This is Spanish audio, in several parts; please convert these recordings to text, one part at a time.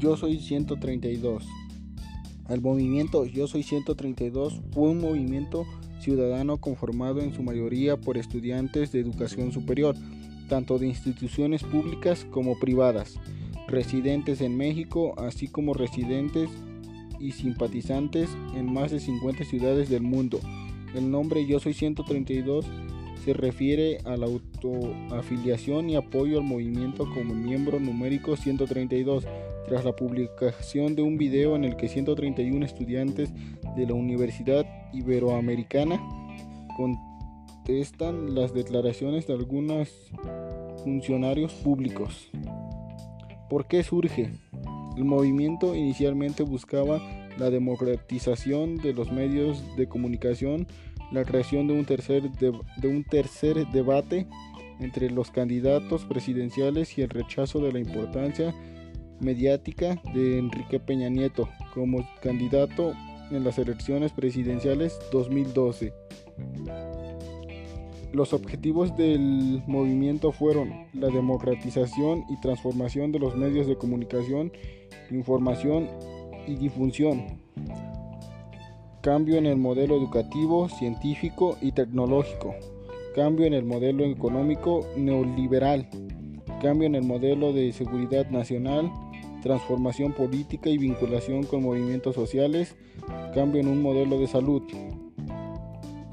Yo Soy 132. El movimiento Yo Soy 132 fue un movimiento ciudadano conformado en su mayoría por estudiantes de educación superior, tanto de instituciones públicas como privadas, residentes en México, así como residentes y simpatizantes en más de 50 ciudades del mundo. El nombre Yo Soy 132 se refiere a la autoafiliación y apoyo al movimiento como miembro numérico 132, tras la publicación de un video en el que 131 estudiantes de la Universidad Iberoamericana contestan las declaraciones de algunos funcionarios públicos. ¿Por qué surge? El movimiento inicialmente buscaba la democratización de los medios de comunicación, la creación de un tercer, de, un tercer debate entre los candidatos presidenciales y el rechazo de la importancia mediática de Enrique Peña Nieto como candidato en las elecciones presidenciales 2012. Los objetivos del movimiento fueron la democratización y transformación de los medios de comunicación, información y difusión, cambio en el modelo educativo, científico y tecnológico, cambio en el modelo económico neoliberal, cambio en el modelo de seguridad nacional, transformación política y vinculación con movimientos sociales, cambio en un modelo de salud.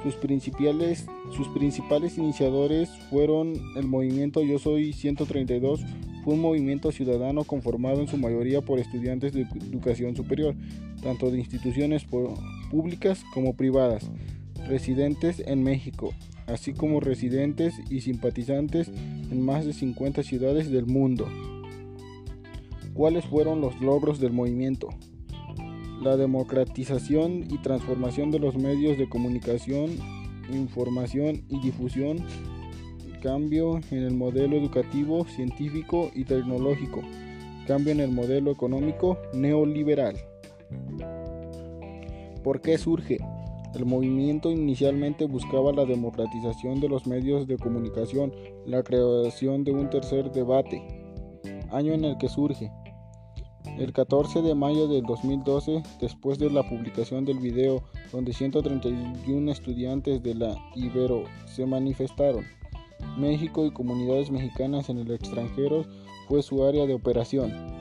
Sus principales, sus principales iniciadores fueron el movimiento Yo Soy 132, fue un movimiento ciudadano conformado en su mayoría por estudiantes de educación superior, tanto de instituciones públicas como privadas, residentes en México, así como residentes y simpatizantes en más de 50 ciudades del mundo. ¿Cuáles fueron los logros del movimiento? La democratización y transformación de los medios de comunicación, información y difusión, cambio en el modelo educativo, científico y tecnológico, cambio en el modelo económico neoliberal. ¿Por qué surge? El movimiento inicialmente buscaba la democratización de los medios de comunicación, la creación de un tercer debate, año en el que surge. El 14 de mayo del 2012, después de la publicación del video donde 131 estudiantes de la Ibero se manifestaron, México y comunidades mexicanas en el extranjero fue su área de operación.